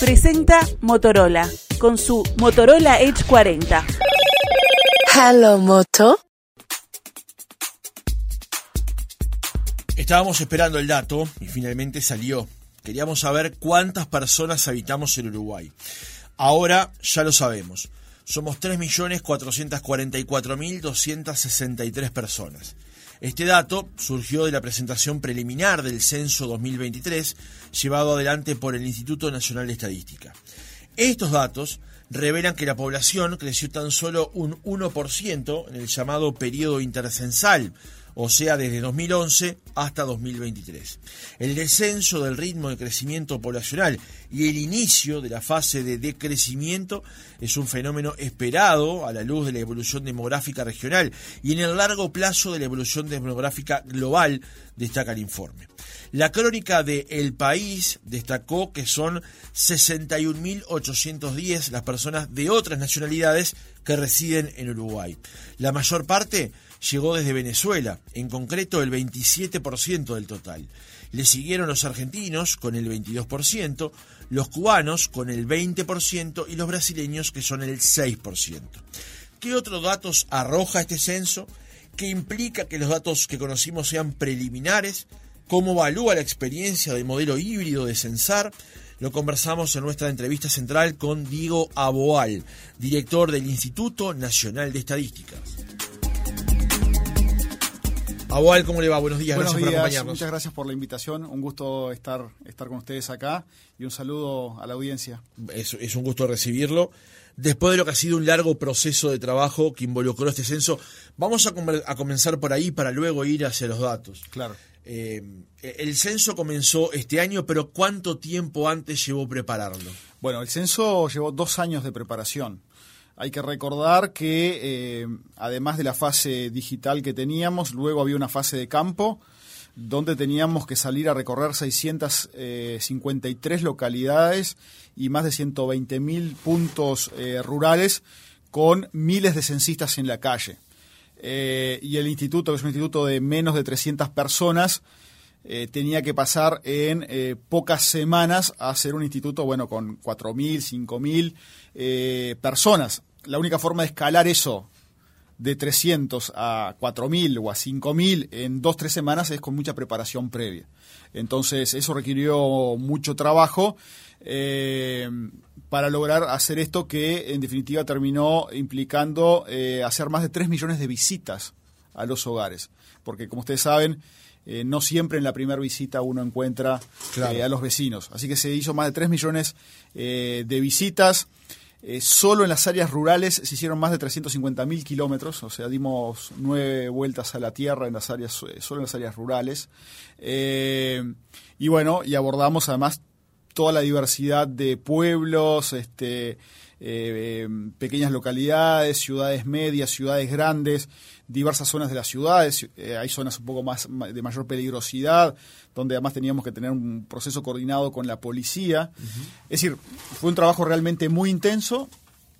presenta Motorola con su Motorola Edge 40. Hello Moto. Estábamos esperando el dato y finalmente salió. Queríamos saber cuántas personas habitamos en Uruguay. Ahora ya lo sabemos. Somos 3.444.263 personas. Este dato surgió de la presentación preliminar del censo 2023 llevado adelante por el Instituto Nacional de Estadística. Estos datos revelan que la población creció tan solo un 1% en el llamado periodo intercensal, o sea, desde 2011 hasta 2023. El descenso del ritmo de crecimiento poblacional y el inicio de la fase de decrecimiento es un fenómeno esperado a la luz de la evolución demográfica regional y en el largo plazo de la evolución demográfica global, destaca el informe. La crónica de El País destacó que son 61.810 las personas de otras nacionalidades que residen en Uruguay. La mayor parte llegó desde Venezuela, en concreto el 27% del total. Le siguieron los argentinos con el 22%, los cubanos con el 20% y los brasileños que son el 6%. ¿Qué otros datos arroja este censo? ¿Qué implica que los datos que conocimos sean preliminares? ¿Cómo evalúa la experiencia del modelo híbrido de censar? Lo conversamos en nuestra entrevista central con Diego Aboal, director del Instituto Nacional de Estadísticas. Abual, ¿cómo le va? Buenos días, Buenos gracias días, por acompañarnos. muchas gracias por la invitación, un gusto estar, estar con ustedes acá y un saludo a la audiencia. Es, es un gusto recibirlo. Después de lo que ha sido un largo proceso de trabajo que involucró este censo, vamos a, comenzar por ahí para luego ir hacia los datos. Claro. Eh, el censo comenzó este año, pero ¿cuánto tiempo antes llevó prepararlo? Bueno, el censo llevó dos años de preparación. Hay que recordar que eh, además de la fase digital que teníamos, luego había una fase de campo donde teníamos que salir a recorrer 653 localidades y más de 120 mil puntos eh, rurales con miles de censistas en la calle. Eh, y el instituto, que es un instituto de menos de 300 personas, eh, tenía que pasar en eh, pocas semanas a ser un instituto, bueno, con 4.000, 5.000 eh, personas. La única forma de escalar eso de 300 a 4.000 o a 5.000 en dos, tres semanas es con mucha preparación previa. Entonces, eso requirió mucho trabajo eh, para lograr hacer esto que, en definitiva, terminó implicando eh, hacer más de 3 millones de visitas a los hogares. Porque, como ustedes saben, eh, no siempre en la primera visita uno encuentra Claro. eh, a los vecinos. Así que se hizo más de 3 millones de visitas. Eh, solo en las áreas rurales se hicieron más de 350 mil kilómetros, o sea, dimos nueve vueltas a la tierra en las áreas, eh, solo en las áreas rurales. Eh, y bueno, y abordamos además toda la diversidad de pueblos, este, eh, pequeñas localidades, ciudades medias, ciudades grandes, diversas zonas de las ciudades. Eh, hay zonas un poco más de mayor peligrosidad, donde además teníamos que tener un proceso coordinado con la policía. Es decir, fue un trabajo realmente muy intenso,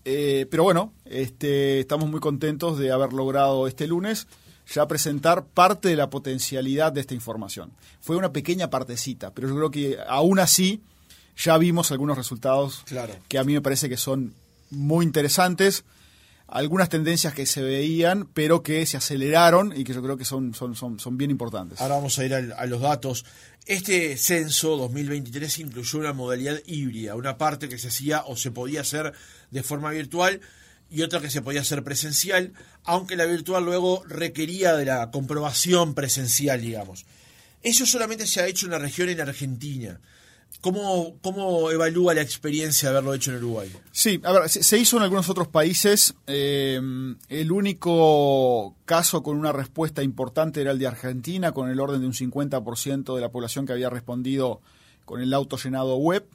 eh, pero bueno, este, estamos muy contentos de haber logrado este lunes ya presentar parte de la potencialidad de esta información. Fue una pequeña partecita, pero yo creo que aún así ya vimos algunos resultados Claro. que a mí me parece que son muy interesantes. Algunas tendencias que se veían, pero que se aceleraron y que yo creo que son, son, son, son bien importantes. Ahora vamos a ir a, los datos. Este censo 2023 incluyó una modalidad híbrida, una parte que se hacía o se podía hacer de forma virtual y otra que se podía hacer presencial, aunque la virtual luego requería de la comprobación presencial, digamos. Eso solamente se ha hecho en la región en Argentina. ¿Cómo, cómo evalúa la experiencia de haberlo hecho en Uruguay? Sí, a ver, se, hizo en algunos otros países. eh, el único caso con una respuesta importante era el de Argentina, con el orden de un 50% de la población que había respondido con el auto llenado web.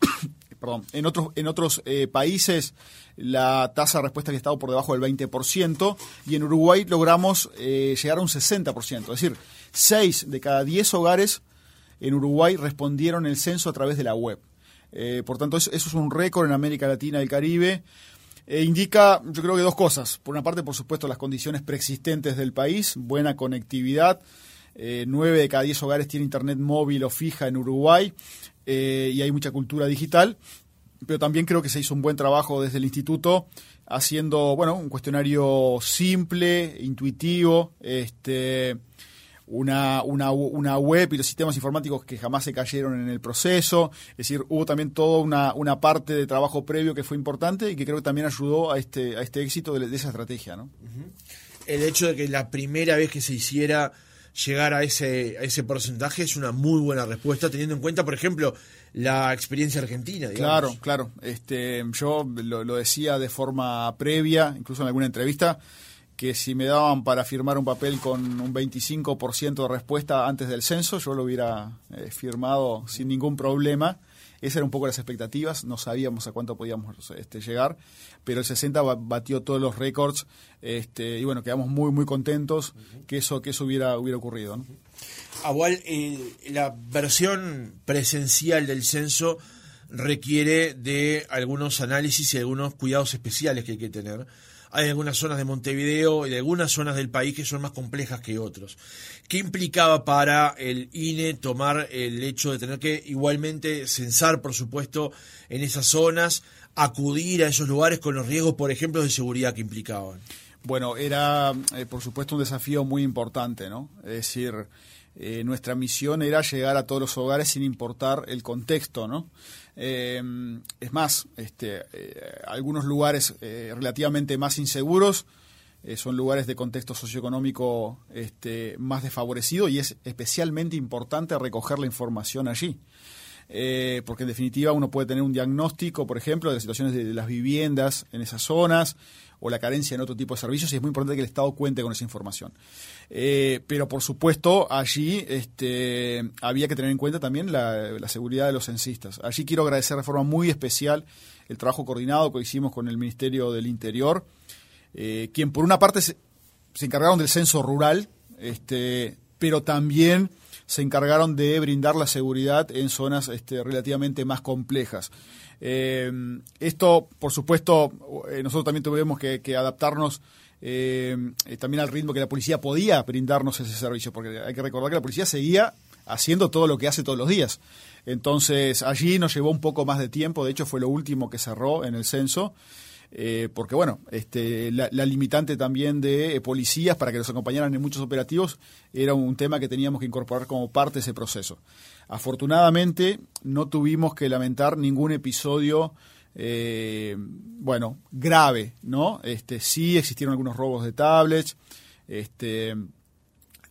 Perdón. En otros, en otros eh, países la tasa de respuesta había estado por debajo del 20% y en Uruguay logramos eh, llegar a un 60%. Es decir, 6 de cada 10 hogares en Uruguay respondieron el censo a través de la web. Eh, por tanto, eso, es un récord en América Latina y el Caribe. Eh, indica, yo creo que dos cosas. Por una parte, por supuesto, las condiciones preexistentes del país, buena conectividad. Eh, nueve de cada diez hogares tiene internet móvil o fija en Uruguay eh, y hay mucha cultura digital. pero también creo que se hizo un buen trabajo desde el instituto haciendo, bueno, un cuestionario simple, intuitivo, este, una, una, una, web y los sistemas informáticos que jamás se cayeron en el proceso. Es decir, hubo también toda una, una parte de trabajo previo que fue importante y que creo que también ayudó a este, a este éxito de, esa estrategia. ¿no? El hecho de que la primera vez que se hiciera llegar a ese, a ese porcentaje es una muy buena respuesta, teniendo en cuenta, por ejemplo, la experiencia argentina. Claro, claro. Este, yo lo, lo decía de forma previa, incluso en alguna entrevista que si me daban para firmar un papel con un 25% de respuesta antes del censo, yo lo hubiera eh, firmado sin ningún problema. Esas eran un poco las expectativas, no sabíamos a cuánto podíamos este, llegar, pero el 60 batió todos los récords este, y bueno, quedamos muy muy contentos que eso que eso hubiera hubiera ocurrido. ¿no? Igual, eh, la versión presencial del censo requiere de algunos análisis y algunos cuidados especiales que hay que tener hay algunas zonas de Montevideo y de algunas zonas del país que son más complejas que otros. ¿Qué implicaba para el INE tomar el hecho de tener que igualmente censar, por supuesto, en esas zonas, acudir a esos lugares con los riesgos, por ejemplo, de seguridad que implicaban? Bueno, era, eh, por supuesto, un desafío muy importante, ¿no? Es decir, eh, nuestra misión era llegar a todos los hogares sin importar el contexto, ¿no? Eh, es más, este, eh, algunos lugares relativamente más inseguros son lugares de contexto socioeconómico este, más desfavorecido y es especialmente importante recoger la información allí. Porque en definitiva uno puede tener un diagnóstico, por ejemplo, de las situaciones de las viviendas en esas zonas, o la carencia en otro tipo de servicios y es muy importante que el Estado cuente con esa información. Eh, pero por supuesto allí este, había que tener en cuenta también la, seguridad de los censistas. Allí quiero agradecer de forma muy especial el trabajo coordinado que hicimos con el Ministerio del Interior, eh, quien por una parte se, encargaron del censo rural, este, pero también se encargaron de brindar la seguridad en zonas este, relativamente más complejas. Eh, esto, por supuesto, eh, nosotros también tuvimos que, adaptarnos eh, también al ritmo que la policía podía brindarnos ese servicio, porque hay que recordar que la policía seguía haciendo todo lo que hace todos los días. Entonces, allí nos llevó un poco más de tiempo, de hecho fue lo último que cerró en el censo. Porque bueno, este, la, limitante también de policías para que nos acompañaran en muchos operativos era un tema que teníamos que incorporar como parte de ese proceso. Afortunadamente no tuvimos que lamentar ningún episodio, eh, bueno, grave, ¿no? Este, sí existieron algunos robos de tablets, este,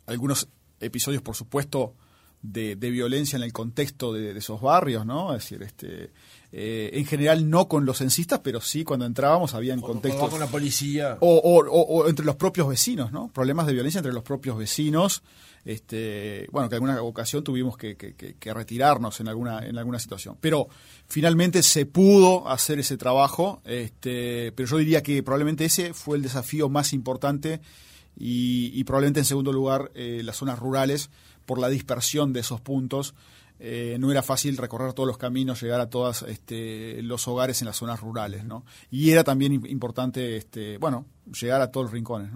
algunos episodios, por supuesto, de, violencia en el contexto de, esos barrios, ¿no? Es decir, este, eh, en general no con los censistas, pero sí cuando entrábamos había en contexto con la policía o, o, entre los propios vecinos, ¿no? Problemas de violencia entre los propios vecinos este, bueno, que en alguna ocasión tuvimos que, retirarnos en alguna, en alguna situación. Pero finalmente se pudo hacer ese trabajo, este, pero yo diría que probablemente ese fue el desafío más importante y, probablemente en segundo lugar eh, las zonas rurales por la dispersión de esos puntos. Eh, no era fácil recorrer todos los caminos, llegar a todos este, los hogares en las zonas rurales, ¿no? Y era también importante, este, bueno, llegar a todos los rincones,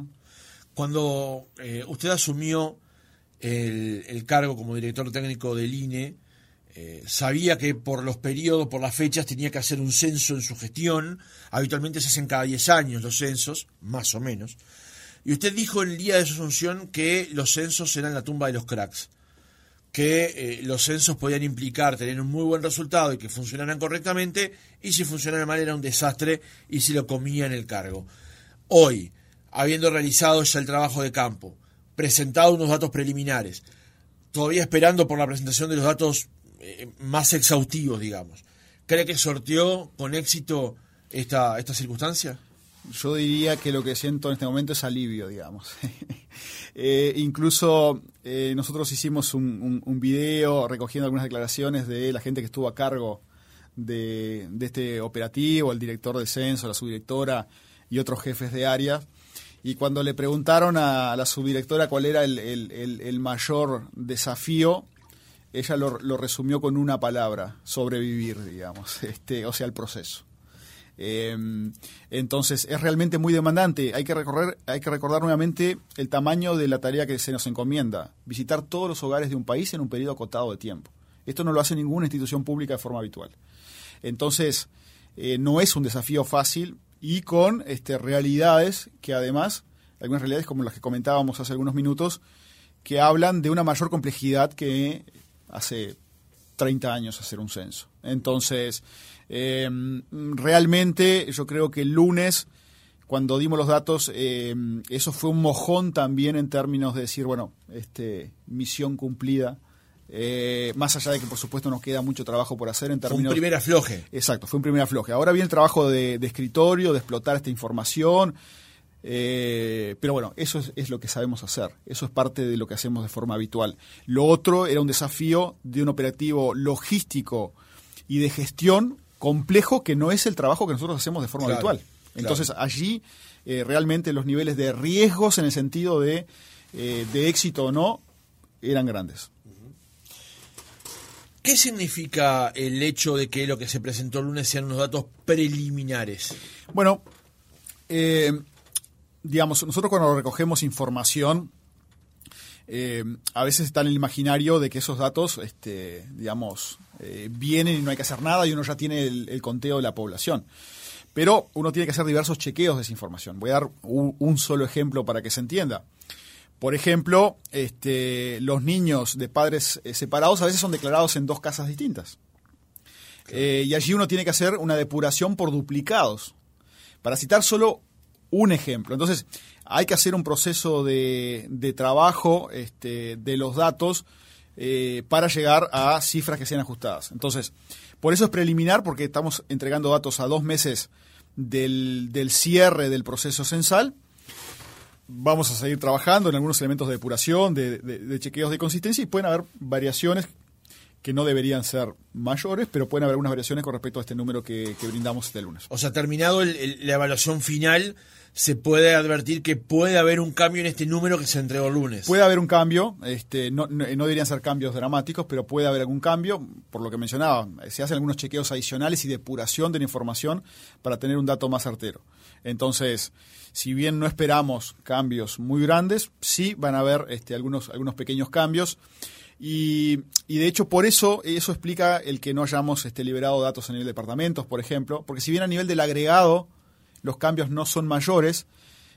Cuando eh, usted asumió el, cargo como director técnico del INE, eh, sabía que por los periodos, por las fechas, tenía que hacer un censo en su gestión. Habitualmente se hacen cada 10 años los censos, más o menos. Y usted dijo el día de su asunción que los censos eran la tumba de los cracks, que eh, los censos podían implicar tener un muy buen resultado y que funcionaran correctamente, y si funcionaran mal era un desastre y se lo comía en el cargo. Hoy, habiendo realizado ya el trabajo de campo, presentado unos datos preliminares, todavía esperando por la presentación de los datos eh, más exhaustivos, digamos. ¿Cree que sorteó con éxito esta, esta circunstancia? Yo diría que lo que siento en este momento es alivio, digamos. Eh, incluso eh, nosotros hicimos un, video recogiendo algunas declaraciones de la gente que estuvo a cargo de, este operativo, el director de censo, la subdirectora y otros jefes de área y cuando le preguntaron a la subdirectora cuál era el, mayor desafío, ella lo, resumió con una palabra, sobrevivir, digamos, este, o sea, el proceso. Em, entonces es realmente muy demandante. Hay que recorrer, hay que recordar nuevamente el tamaño de la tarea que se nos encomienda: visitar todos los hogares de un país en un periodo acotado de tiempo. Esto no lo hace ninguna institución pública de forma habitual. Entonces, eh, no es un desafío fácil y con este, realidades que además, algunas realidades como las que comentábamos hace algunos minutos, que hablan de una mayor complejidad que hace 30 años hacer un censo. Entonces, eh, realmente yo creo que el lunes, cuando dimos los datos, eh, eso fue un mojón también en términos de decir, bueno, este, misión cumplida. Eh, más allá de que por supuesto nos queda mucho trabajo por hacer en términos... Fue un primer afloje. Exacto, fue un primer afloje. Ahora viene el trabajo de, de escritorio, de explotar esta información, eh, pero bueno, eso es, es, lo que sabemos hacer, eso es parte de lo que hacemos de forma habitual. Lo otro era un desafío de un operativo logístico y de gestión complejo que no es el trabajo que nosotros hacemos de forma Claro, habitual. Entonces allí eh, realmente los niveles de riesgos en el sentido de, eh, de éxito o no eran grandes. ¿Qué significa el hecho de que lo que se presentó el lunes sean unos datos preliminares? Bueno, eh, digamos, nosotros cuando recogemos información, eh, a veces está en el imaginario de que esos datos, este, digamos, eh, vienen y no hay que hacer nada y uno ya tiene el, el, conteo de la población. Pero uno tiene que hacer diversos chequeos de esa información. Voy a dar un, un solo ejemplo para que se entienda. Por ejemplo, este, los niños de padres eh, separados a veces son declarados en dos casas distintas. Eh, y allí uno tiene que hacer una depuración por duplicados. Para citar solo un ejemplo. Entonces, hay que hacer un proceso de, de trabajo este, de los datos eh, para llegar a cifras que sean ajustadas. Entonces, por eso es preliminar, porque estamos entregando datos a dos meses del, del cierre del proceso censal. Vamos a seguir trabajando en algunos elementos de depuración, de, chequeos de consistencia y pueden haber variaciones que no deberían ser mayores, pero pueden haber algunas variaciones con respecto a este número que, que brindamos este lunes. O sea, terminado el, el, la evaluación final, se puede advertir que puede haber un cambio en este número que se entregó el lunes. Puede haber un cambio, este, no, no, no, deberían ser cambios dramáticos, pero puede haber algún cambio, por lo que mencionaba, se hacen algunos chequeos adicionales y depuración de la información para tener un dato más certero. Entonces, si bien no esperamos cambios muy grandes, sí van a haber este, algunos, algunos pequeños cambios. Y, y, de hecho, por eso, eso explica el que no hayamos este, liberado datos a nivel de departamentos, por ejemplo, porque si bien a nivel del agregado los cambios no son mayores,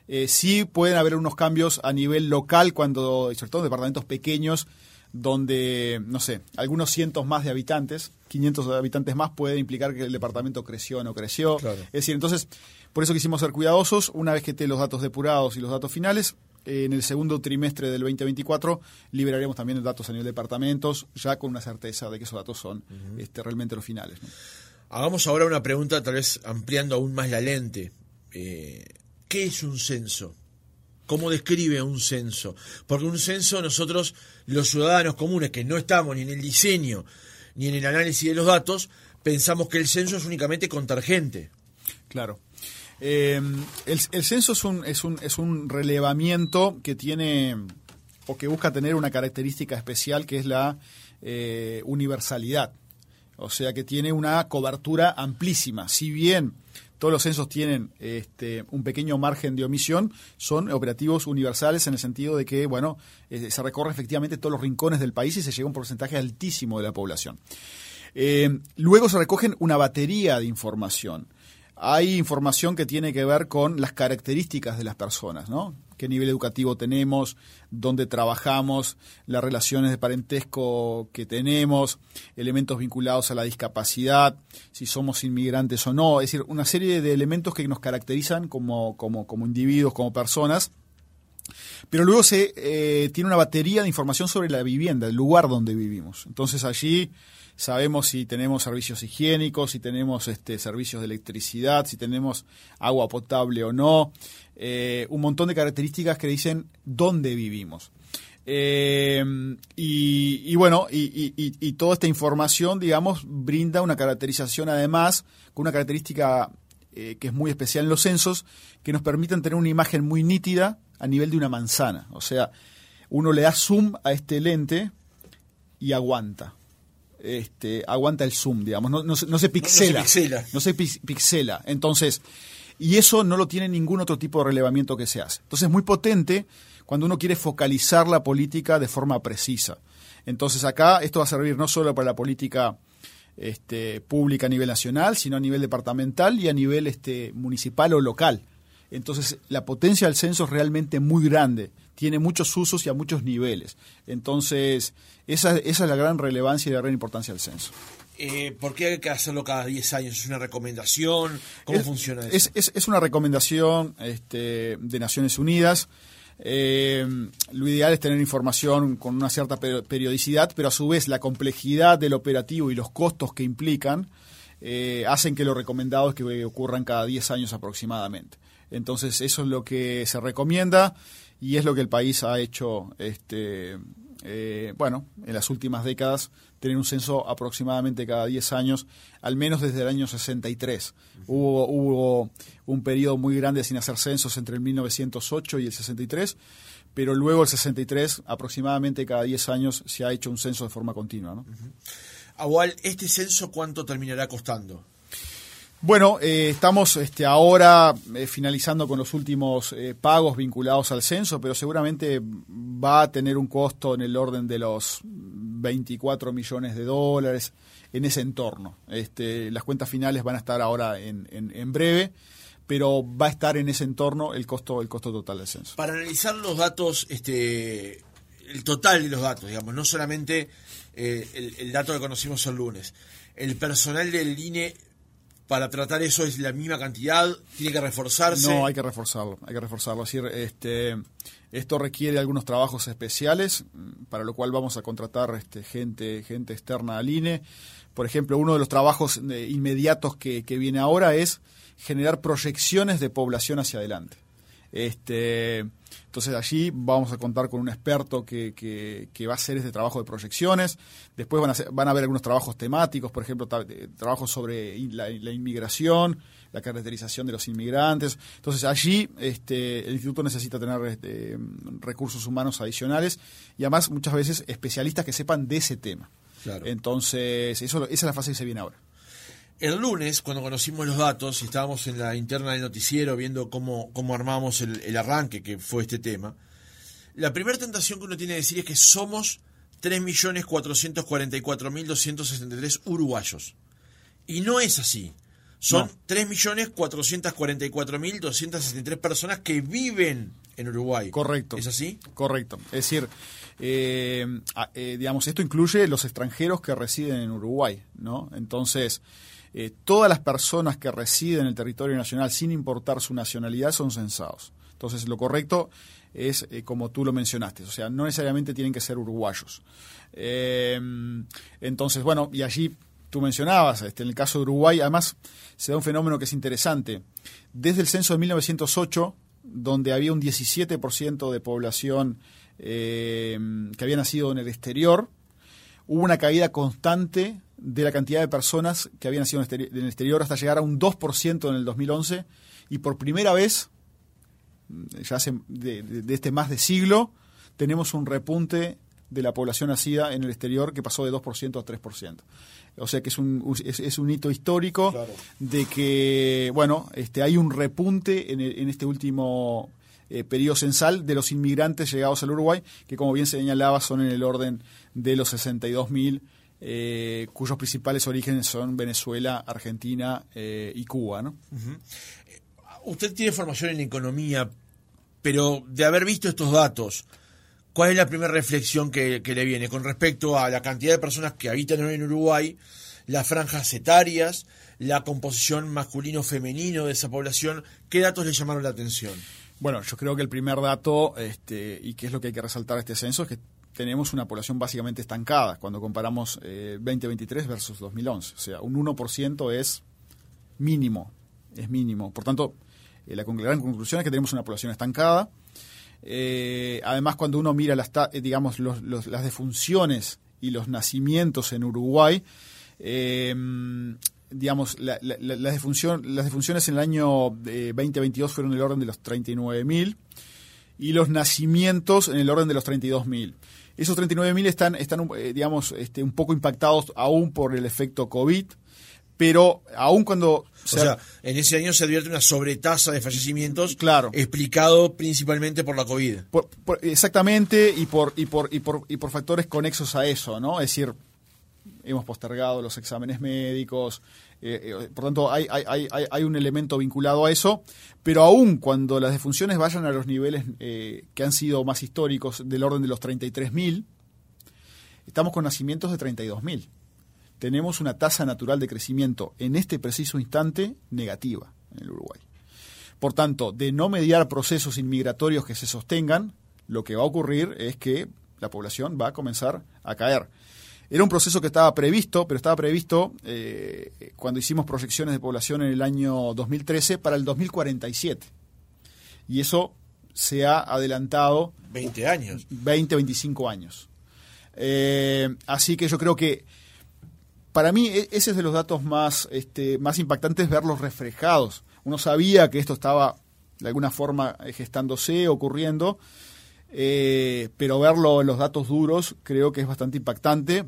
eh, sí pueden haber unos cambios a nivel local, cuando, sobre todo en departamentos pequeños, donde, no sé, algunos cientos más de habitantes, 500 habitantes más, puede implicar que el departamento creció o no creció. Claro. Es decir, entonces, por eso quisimos ser cuidadosos. Una vez que esté los datos depurados y los datos finales, en el segundo trimestre del 2024 liberaremos también datos a nivel de departamentos, ya con una certeza de que esos datos son uh -huh. este, realmente los finales. ¿no? Hagamos ahora una pregunta, tal vez ampliando aún más la lente. Eh, ¿Qué es un censo? ¿Cómo describe un censo? Porque un censo nosotros, los ciudadanos comunes, que no estamos ni en el diseño ni en el análisis de los datos, pensamos que el censo es únicamente contar gente. Claro. Eh, el, censo es un, es, un, es un relevamiento que tiene o que busca tener una característica especial que es la eh, universalidad. O sea que tiene una cobertura amplísima. Si bien todos los censos tienen este, un pequeño margen de omisión, son operativos universales en el sentido de que, bueno, eh, se recorre efectivamente todos los rincones del país y se llega a un porcentaje altísimo de la población. Eh, luego se recogen una batería de información. Hay información que tiene que ver con las características de las personas, ¿no? qué nivel educativo tenemos, dónde trabajamos, las relaciones de parentesco que tenemos, elementos vinculados a la discapacidad, si somos inmigrantes o no, es decir, una serie de elementos que nos caracterizan como, como, como individuos, como personas. Pero luego se eh, tiene una batería de información sobre la vivienda, el lugar donde vivimos. Entonces allí sabemos si tenemos servicios higiénicos, si tenemos este, servicios de electricidad, si tenemos agua potable o no, eh, un montón de características que dicen dónde vivimos. Eh, y, bueno, y, toda esta información, digamos, brinda una caracterización además, con una característica eh, que es muy especial en los censos, que nos permiten tener una imagen muy nítida a nivel de una manzana. O sea, uno le da zoom a este lente y aguanta este, aguanta el zoom, digamos, no, no, no se pixela. No, se pixela. No se pixela. Entonces, y eso no lo tiene ningún otro tipo de relevamiento que se hace. Entonces es muy potente cuando uno quiere focalizar la política de forma precisa. Entonces acá esto va a servir no solo para la política este, pública a nivel nacional, sino a nivel departamental y a nivel este, municipal o local. Entonces, la potencia del censo es realmente muy grande, tiene muchos usos y a muchos niveles. Entonces, esa, esa es la gran relevancia y la gran importancia del censo. Eh, ¿Por qué hay que hacerlo cada 10 años? ¿Es una recomendación? ¿Cómo es, funciona eso? Es, es, una recomendación este, de Naciones Unidas. Eh, lo ideal es tener información con una cierta periodicidad, pero a su vez la complejidad del operativo y los costos que implican eh, hacen que lo recomendado es que ocurran cada 10 años aproximadamente. Entonces eso es lo que se recomienda y es lo que el país ha hecho, este, eh, bueno, en las últimas décadas, tener un censo aproximadamente cada 10 años, al menos desde el año 63. Hubo, hubo un periodo muy grande sin hacer censos entre el 1908 y el 63, pero luego el 63, aproximadamente cada 10 años, se ha hecho un censo de forma continua. ¿no? ¿este censo cuánto terminará costando? Bueno, eh, estamos este, ahora eh, finalizando con los últimos eh, pagos vinculados al censo, pero seguramente va a tener un costo en el orden de los 24 millones de dólares en ese entorno. Este, las cuentas finales van a estar ahora en, en, breve, pero va a estar en ese entorno el costo, el costo total del censo. Para analizar los datos, este, el total de los datos, digamos, no solamente el, el dato que conocimos el lunes, el personal del INE para tratar eso es la misma cantidad? ¿Tiene que reforzarse? No, hay que reforzarlo, hay que reforzarlo. Es decir, este, esto requiere algunos trabajos especiales, mm, para lo cual vamos a contratar este, gente, gente externa al INE. Por ejemplo, uno de los trabajos eh, inmediatos que, que viene ahora es generar proyecciones de población hacia adelante. Este, entonces allí vamos a contar con un experto que, que, va a hacer este trabajo de proyecciones. Después van a, van a haber algunos trabajos temáticos, por ejemplo, trabajos sobre la, inmigración, la caracterización de los inmigrantes. Entonces allí este, el instituto necesita tener este, recursos humanos adicionales y además muchas veces especialistas que sepan de ese tema. Entonces eso, esa es la fase que se viene ahora. El lunes, cuando conocimos los datos y estábamos en la interna del noticiero viendo cómo, cómo armamos el, arranque que fue este tema, la primera tentación que uno tiene que decir es que somos 3.444.263 uruguayos. Y no es así. Son no. 3.444.263 personas que viven en Uruguay. Correcto. ¿Es así? Correcto. Es decir, eh, eh, digamos, esto incluye los extranjeros que residen en Uruguay, ¿no? Entonces, eh, todas las personas que residen en el territorio nacional, sin importar su nacionalidad, son censados. Entonces, lo correcto es eh, como tú lo mencionaste, o sea, no necesariamente tienen que ser uruguayos. Eh, entonces, bueno, y allí tú mencionabas, este, en el caso de Uruguay, además se da un fenómeno que es interesante. Desde el censo de 1908, donde había un 17% de población que había nacido en el exterior, hubo una caída constante de la cantidad de personas que habían nacido en el exterior hasta llegar a un 2% en el 2011 y por primera vez, ya hace de, este más de siglo, tenemos un repunte de la población nacida en el exterior que pasó de 2% a 3%. O sea que es un, es, un hito histórico de que, bueno, este, hay un repunte en, en este último eh, periodo censal de los inmigrantes llegados al Uruguay, que como bien señalaba son en el orden de los 62.000 eh, cuyos principales orígenes son Venezuela, Argentina eh, y Cuba. ¿no? Usted tiene formación en economía, pero de haber visto estos datos, ¿cuál es la primera reflexión que, le viene con respecto a la cantidad de personas que habitan en Uruguay, las franjas etarias, la composición masculino-femenino de esa población? ¿Qué datos le llamaron la atención? Bueno, yo creo que el primer dato, este, y que es lo que hay que resaltar este censo, es que tenemos una población básicamente estancada cuando comparamos 2023 eh, versus 2011. O sea, un 1% es mínimo, es mínimo. Por tanto, eh, la gran conclusión es que tenemos una población estancada. Eh, además, cuando uno mira las, digamos, las defunciones y los nacimientos en Uruguay, digamos, las, defunciones en el año 2022 fueron del orden de los 39.000 y los nacimientos en el orden de los 32.000. Esos 39.000 están, están eh, digamos, este, un poco impactados aún por el efecto COVID, pero aún cuando... O sea, en ese año se advierte una sobretasa de fallecimientos claro. explicado principalmente por la COVID. exactamente, y por, y, por, y, por, y por factores conexos a eso, ¿no? Es decir, hemos postergado los exámenes médicos, eh, eh, por tanto hay, hay, hay, hay, un elemento vinculado a eso, pero aún cuando las defunciones vayan a los niveles eh, que han sido más históricos, del orden de los 33.000, estamos con nacimientos de 32.000. Tenemos una tasa natural de crecimiento en este preciso instante negativa en el Uruguay. Por tanto, de no mediar procesos inmigratorios que se sostengan, lo que va a ocurrir es que la población va a comenzar a caer. Era un proceso que estaba previsto, pero estaba previsto eh, cuando hicimos proyecciones de población en el año 2013 para el 2047. Y eso se ha adelantado. 20 años. 20, 25 años. Eh, así que yo creo que para mí e-, ese es de los datos más, este, más impactantes verlos reflejados. Uno sabía que esto estaba de alguna forma gestándose, ocurriendo, eh, pero verlo en los datos duros creo que es bastante impactante.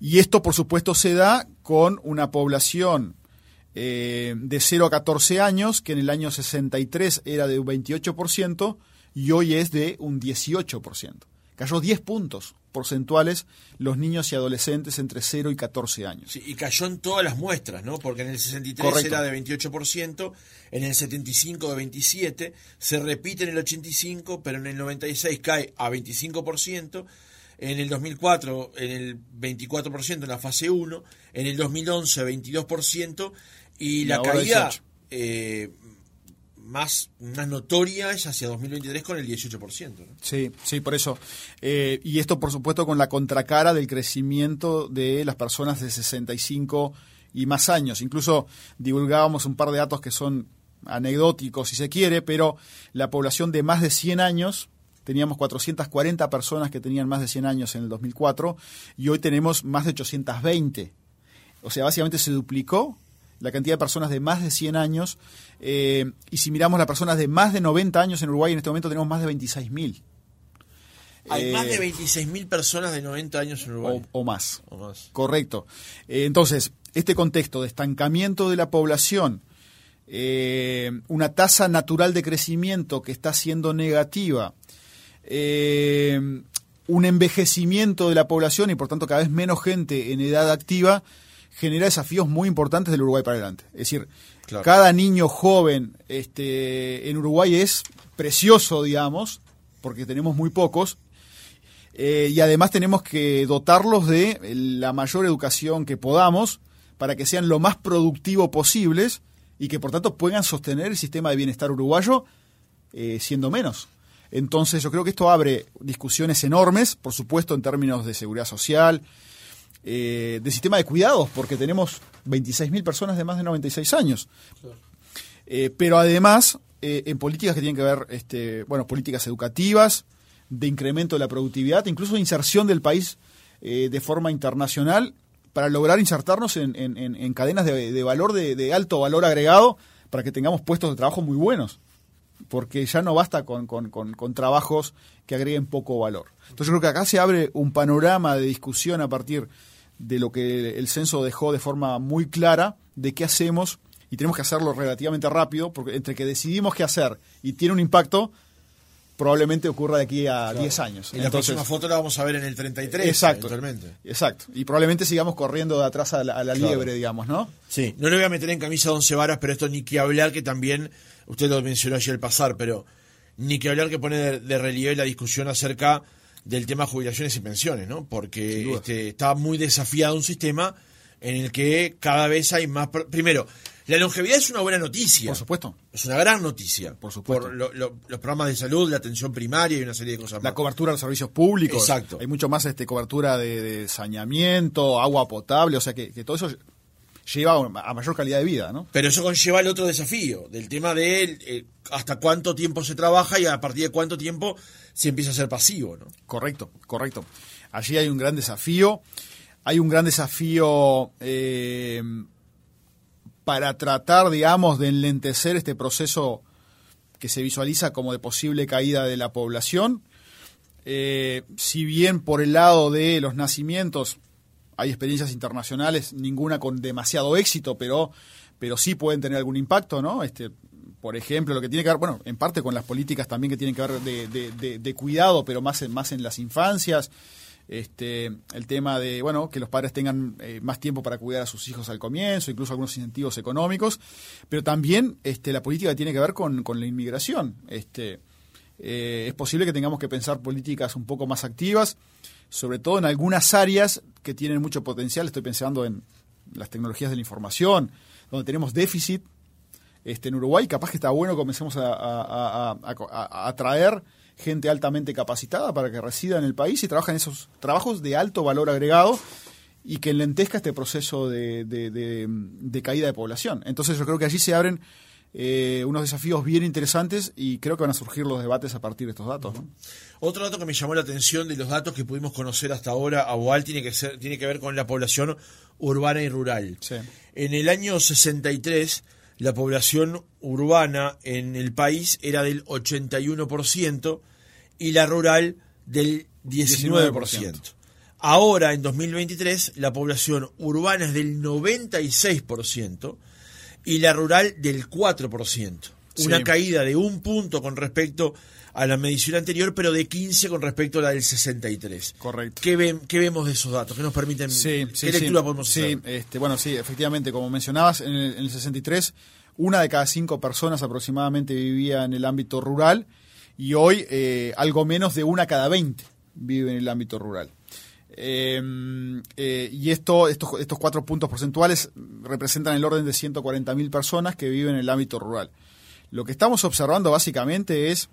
Y esto, por supuesto, se da con una población eh, de 0 a 14 años, que en el año 63 era de un 28% y hoy es de un 18%. Cayó 10 puntos porcentuales los niños y adolescentes entre 0 y 14 años. Sí, y cayó en todas las muestras, ¿no? Porque en el 63 era de 28%, en el 75 de 27%, se repite en el 85, pero en el 96 cae a 25%, en el 2004 en el 24% en la fase 1, en el 2011 22% y la caída eh, más, más notoria es hacia 2023 con el 18%. Sí, sí, por eso. Eh, y esto, por supuesto, con la contracara del crecimiento de las personas de 65 y más años. Incluso divulgábamos un par de datos que son anecdóticos, si se quiere, pero la población de más de 100 años teníamos 440 personas que tenían más de 100 años en el 2004 y hoy tenemos más de 820. O sea, básicamente se duplicó la cantidad de personas de más de 100 años eh, y si miramos las personas de más de 90 años en Uruguay, en este momento tenemos más de 26.000. Hay más de 26.000 personas de 90 años en Uruguay. O, más. Correcto. Eh, entonces, este contexto de estancamiento de la población, eh, una tasa natural de crecimiento que está siendo negativa, eh, un envejecimiento de la población y por tanto cada vez menos gente en edad activa genera desafíos muy importantes del Uruguay para adelante. Es decir, cada niño joven este, en Uruguay es precioso, digamos, porque tenemos muy pocos, eh, y además tenemos que dotarlos de la mayor educación que podamos para que sean lo más productivo posibles y que por tanto puedan sostener el sistema de bienestar uruguayo eh, siendo menos. Entonces yo creo que esto abre discusiones enormes, por supuesto en términos de seguridad social, eh, de sistema de cuidados, porque tenemos 26.000 personas de más de 96 años. Eh, pero además eh, en políticas que tienen que ver, este, bueno, políticas educativas, de incremento de la productividad, incluso de inserción del país de forma internacional para lograr insertarnos en, cadenas de, valor, de alto valor agregado, para que tengamos puestos de trabajo muy buenos porque ya no basta con, con, trabajos que agreguen poco valor. Entonces yo creo que acá se abre un panorama de discusión a partir de lo que el censo dejó de forma muy clara de qué hacemos y tenemos que hacerlo relativamente rápido, porque entre que decidimos qué hacer y tiene un impacto, probablemente ocurra de aquí a 10 años. Y la próxima foto la vamos a ver en el 33. Exacto. Exacto. Y probablemente sigamos corriendo de atrás a la, liebre, digamos, ¿no? Sí. No le voy a meter en camisa a once varas, pero esto ni que hablar que también usted lo mencionó ayer al pasar, pero ni que hablar que pone de, relieve la discusión acerca del tema jubilaciones y pensiones, ¿no? Porque este, está muy desafiado un sistema en el que cada vez hay más... Primero, la longevidad es una buena noticia. Por supuesto. Es una gran noticia. Por supuesto. Por los programas de salud, la atención primaria y una serie de cosas La cobertura de los servicios públicos. Exacto. Hay mucho más este, cobertura de, saneamiento, agua potable, o sea que todo eso lleva a mayor calidad de vida, ¿no? Pero eso conlleva el otro desafío, del tema de eh, hasta cuánto tiempo se trabaja y a partir de cuánto tiempo se empieza a ser pasivo, ¿no? Correcto, correcto. Allí hay un gran desafío. Hay un gran desafío eh, para tratar, digamos, de enlentecer este proceso que se visualiza como de posible caída de la población. Eh, si bien por el lado de los nacimientos hay experiencias internacionales, ninguna con demasiado éxito, pero, pero sí pueden tener algún impacto, ¿no? Este, por ejemplo, lo que tiene que ver, bueno, en parte con las políticas también que tienen que ver de, de, cuidado, pero más en, más en las infancias. Este, el tema de, bueno, que los padres tengan eh, más tiempo para cuidar a sus hijos al comienzo, incluso algunos incentivos económicos, pero también este, la política tiene que ver con, con la inmigración. Este, eh, es posible que tengamos que pensar políticas un poco más activas, sobre todo en algunas áreas que tienen mucho potencial. Estoy pensando en las tecnologías de la información, donde tenemos déficit este, en Uruguay. Capaz que está bueno comencemos a, atraer gente altamente capacitada para que resida en el país y trabaja en esos trabajos de alto valor agregado y que lentezca este proceso de, de, caída de población. Entonces yo creo que allí se abren eh, unos desafíos bien interesantes y creo que van a surgir los debates a partir de estos datos. Otro dato que me llamó la atención de los datos que pudimos conocer hasta ahora, Aboal, tiene que, ser, tiene que ver con la población urbana y rural. En el año 63 la población urbana en el país era del 81% y la rural del 19%. Ahora, en 2023, la población urbana es del 96% y la rural del 4%. Una caída de un punto con respecto a la medición anterior, pero de 15 con respecto a la del 63. Correcto. ¿Qué, vemos de esos datos? ¿Qué nos permiten? Sí, ¿Qué lectura podemos hacer? Sí, este, bueno, sí, efectivamente, como mencionabas, en el, en el 63, una de cada cinco personas aproximadamente vivía en el ámbito rural y hoy eh, algo menos de una cada 20 vive en el ámbito rural. Eh, eh, y esto, estos, estos cuatro puntos porcentuales representan el orden de 140.000 personas que viven en el ámbito rural. Lo que estamos observando básicamente es,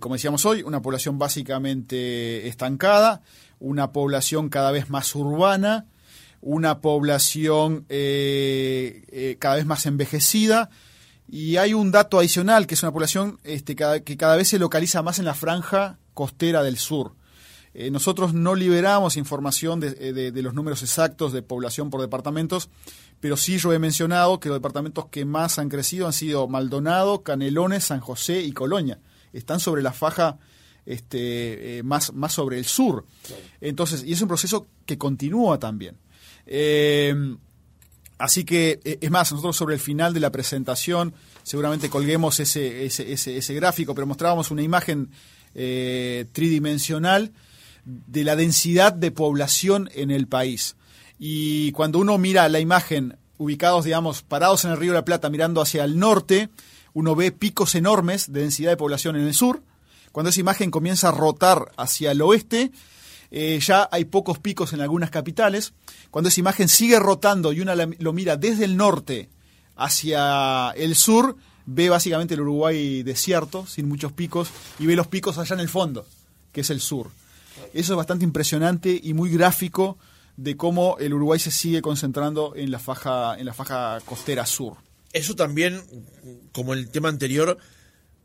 como decíamos hoy, una población básicamente estancada, una población cada vez más urbana, una población cada vez más envejecida, y hay un dato adicional, que es una población este, que cada vez se localiza más en la franja costera del sur. Eh, nosotros no liberamos información eh, de, los números exactos de población por departamentos, pero sí yo he mencionado que los departamentos que más han crecido han sido Maldonado, Canelones, San José y Colonia. Están sobre la faja este, eh, más, más sobre el sur. Entonces, y es un proceso que continúa también. Así que, eh, es más, nosotros sobre el final de la presentación seguramente colguemos ese, ese, ese, gráfico, pero mostrábamos una imagen eh, tridimensional de la densidad de población en el país. Y cuando uno mira la imagen ubicados, digamos, parados en el Río de la Plata mirando hacia el norte, uno ve picos enormes de densidad de población en el sur. Cuando esa imagen comienza a rotar hacia el oeste, eh, ya hay pocos picos en algunas capitales. Cuando esa imagen sigue rotando y uno lo mira desde el norte hacia el sur, ve básicamente el Uruguay desierto, sin muchos picos, y ve los picos allá en el fondo, que es el sur. Eso es bastante impresionante y muy gráfico de cómo el Uruguay se sigue concentrando en la faja, en la faja costera sur. Eso también, como el tema anterior,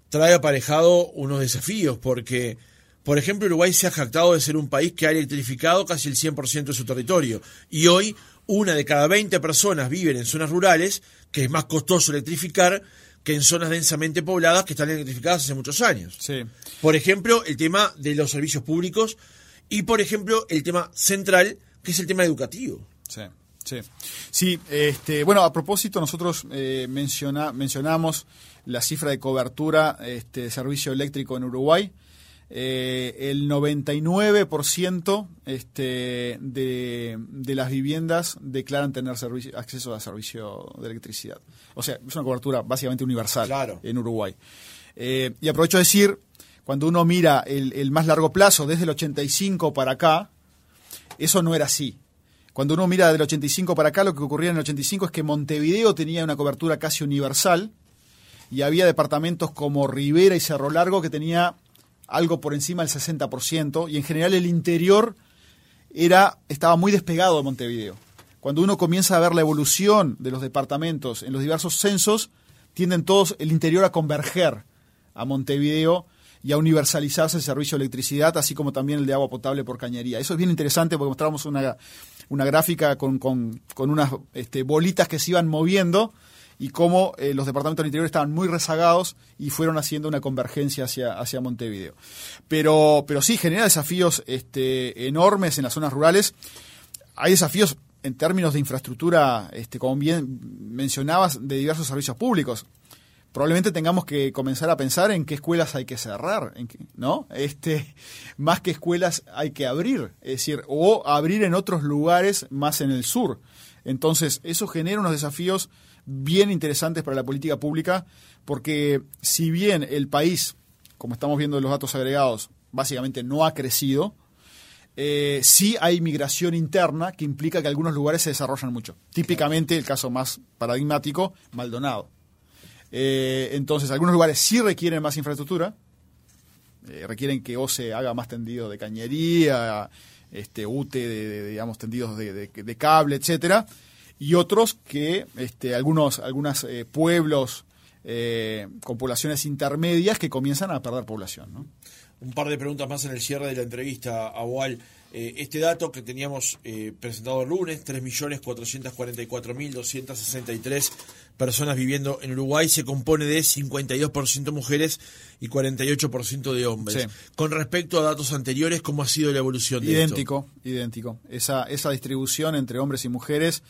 trae aparejado unos desafíos, porque por ejemplo, Uruguay se ha jactado de ser un país que ha electrificado casi el 100% de su territorio. Y hoy, una de cada 20 personas viven en zonas rurales, que es más costoso electrificar que en zonas densamente pobladas que están electrificadas hace muchos años. Sí. Por ejemplo, el tema de los servicios públicos y, por ejemplo, el tema central, que es el tema educativo. Sí. Sí, sí este, bueno, a propósito, nosotros eh, mencionamos la cifra de cobertura este, de servicio eléctrico en Uruguay. Eh, el 99% este, de, de, las viviendas declaran tener acceso a servicio de electricidad. O sea, es una cobertura básicamente universal en Uruguay. Eh, y aprovecho a decir, cuando uno mira el, más largo plazo, desde el 85 para acá, eso no era así. Cuando uno mira del 85 para acá, lo que ocurría en el 85 es que Montevideo tenía una cobertura casi universal y había departamentos como Rivera y Cerro Largo que tenía algo por encima del 60%, y en general el interior era, estaba muy despegado de Montevideo. Cuando uno comienza a ver la evolución de los departamentos en los diversos censos, tienden todos el interior a converger a Montevideo y a universalizarse el servicio de electricidad, así como también el de agua potable por cañería. Eso es bien interesante porque mostramos una, una gráfica con, con, con unas este, bolitas que se iban moviendo y cómo eh, los departamentos del interior estaban muy rezagados y fueron haciendo una convergencia hacia, hacia Montevideo. Pero, pero sí, genera desafíos este, enormes en las zonas rurales. Hay desafíos en términos de infraestructura, este, como bien mencionabas, de diversos servicios públicos. Probablemente tengamos que comenzar a pensar en qué escuelas hay que cerrar, en qué- ¿no? Este, más que escuelas hay que abrir, es decir, o abrir en otros lugares más en el sur. Entonces, eso genera unos desafíos bien interesantes para la política pública, porque si bien el país, como estamos viendo en los datos agregados, básicamente no ha crecido, eh, sí hay migración interna que implica que algunos lugares se desarrollan mucho. Típicamente el caso más paradigmático, Maldonado. Eh, entonces, algunos lugares sí requieren más infraestructura, eh, requieren que o se haga más tendido de cañería, este, UTE, de, digamos, tendidos de, cable, etcétera, y otros que este, algunos eh, pueblos con poblaciones intermedias que comienzan a perder población. Un par de preguntas más en el cierre de la entrevista, Abual. Eh, este dato que teníamos eh, presentado el lunes, 3.444.263 personas viviendo en Uruguay, se compone de 52% mujeres y 48% de hombres. Sí. Con respecto a datos anteriores, ¿cómo ha sido la evolución de Idéntico, idéntico. Esa, esa distribución entre hombres y mujeres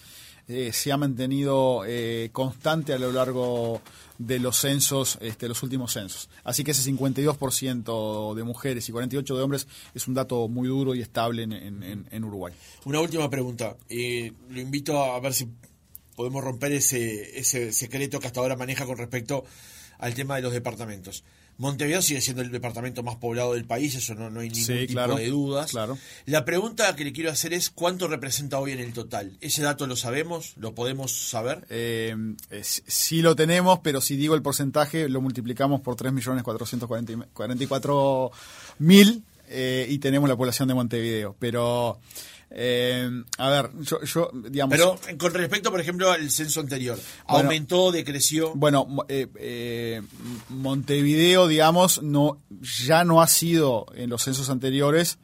eh, se ha mantenido eh, constante a lo largo de los censos, este, los últimos censos. Así que ese 52% de mujeres y 48% de hombres es un dato muy duro y estable en, Uruguay. Una última pregunta. Eh, lo invito a ver si podemos romper ese, ese secreto que hasta ahora maneja con respecto al tema de los departamentos. Montevideo sigue siendo el departamento más poblado del país, eso no, no hay ningún Sí, tipo claro, de dudas. claro. La pregunta que le quiero hacer es cuánto representa hoy en el total. ¿Ese dato lo sabemos? ¿Lo podemos saber? Eh, sí- sí lo tenemos, pero si digo el porcentaje, lo multiplicamos por 3.444.000 eh, y tenemos la población de Montevideo. Pero, eh, a ver, yo, yo, digamos... Pero eh, con respecto, por ejemplo, al censo anterior, Bueno, ¿aumentó, decreció? Bueno, eh, eh, Montevideo, digamos, no ya no ha sido en los censos anteriores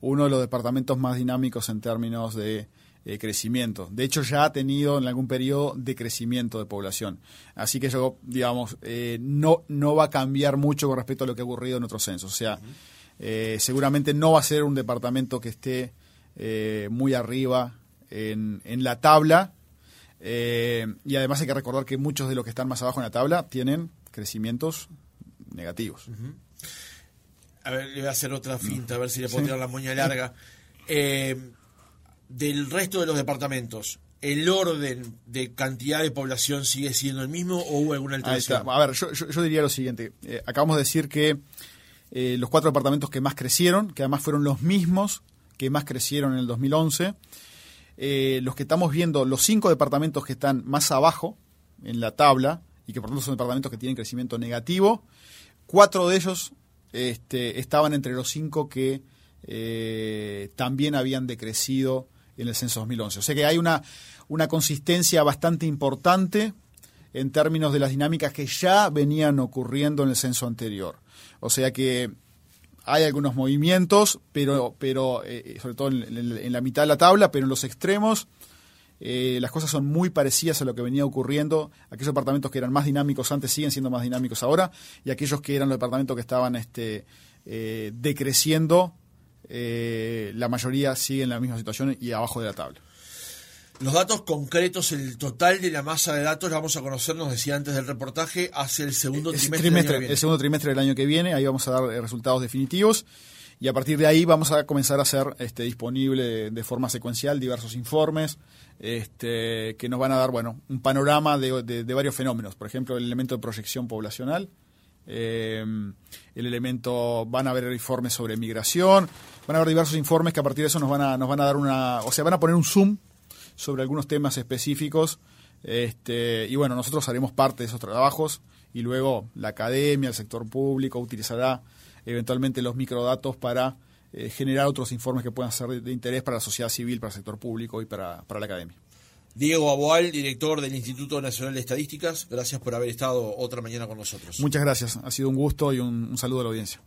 uno de los departamentos más dinámicos en términos de eh, crecimiento. De hecho, ya ha tenido en algún periodo de crecimiento de población. Así que yo, digamos, eh, no, no va a cambiar mucho con respecto a lo que ha ocurrido en otros censos. O sea, eh, seguramente no va a ser un departamento que esté eh, muy arriba en, en la tabla, eh, y además hay que recordar que muchos de los que están más abajo en la tabla tienen crecimientos negativos. A ver, le voy a hacer otra finta, a ver si le puedo tirar la moña larga. Eh, del resto de los departamentos, ¿el orden de cantidad de población sigue siendo el mismo o hubo alguna alteración? A ver, yo, yo- yo diría lo siguiente. Eh, acabamos de decir que eh, los cuatro departamentos que más crecieron, que además fueron los mismos que más crecieron en el 2011, eh, los que estamos viendo, los cinco departamentos que están más abajo en la tabla, y que por tanto son departamentos que tienen crecimiento negativo, cuatro de ellos este, estaban entre los cinco que eh, también habían decrecido en el censo 2011. O sea que hay una, una consistencia bastante importante en términos de las dinámicas que ya venían ocurriendo en el censo anterior. O sea que hay algunos movimientos, pero, pero eh, sobre todo en, la mitad de la tabla, pero en los extremos eh, las cosas son muy parecidas a lo que venía ocurriendo. Aquellos departamentos que eran más dinámicos antes siguen siendo más dinámicos ahora, y aquellos que eran los departamentos que estaban este, eh, decreciendo, la mayoría siguen en la misma situación y abajo de la tabla. Los datos concretos, el total de la masa de datos, la vamos a conocer, nos decía antes del reportaje, hacia el segundo Es trimestre. del año el segundo trimestre del año que viene, ahí vamos a dar eh, resultados definitivos y a partir de ahí vamos a comenzar a hacer este, disponible de, de forma secuencial diversos informes este, que nos van a dar bueno un panorama de, de- de varios fenómenos. Por ejemplo, el elemento de proyección poblacional, eh, el elemento, van a haber informes sobre migración, van a haber diversos informes que a partir de eso nos van a, nos van a dar una, o sea, van a poner un zoom sobre algunos temas específicos. Este, y bueno, nosotros haremos parte de esos trabajos y luego la academia, el sector público utilizará eventualmente los microdatos para eh, generar otros informes que puedan ser de, interés para la sociedad civil, para el sector público y para, para la academia. Diego Aboal, director del Instituto Nacional de Estadísticas, gracias por haber estado otra mañana con nosotros. Muchas gracias, ha sido un gusto y un, un saludo a la audiencia.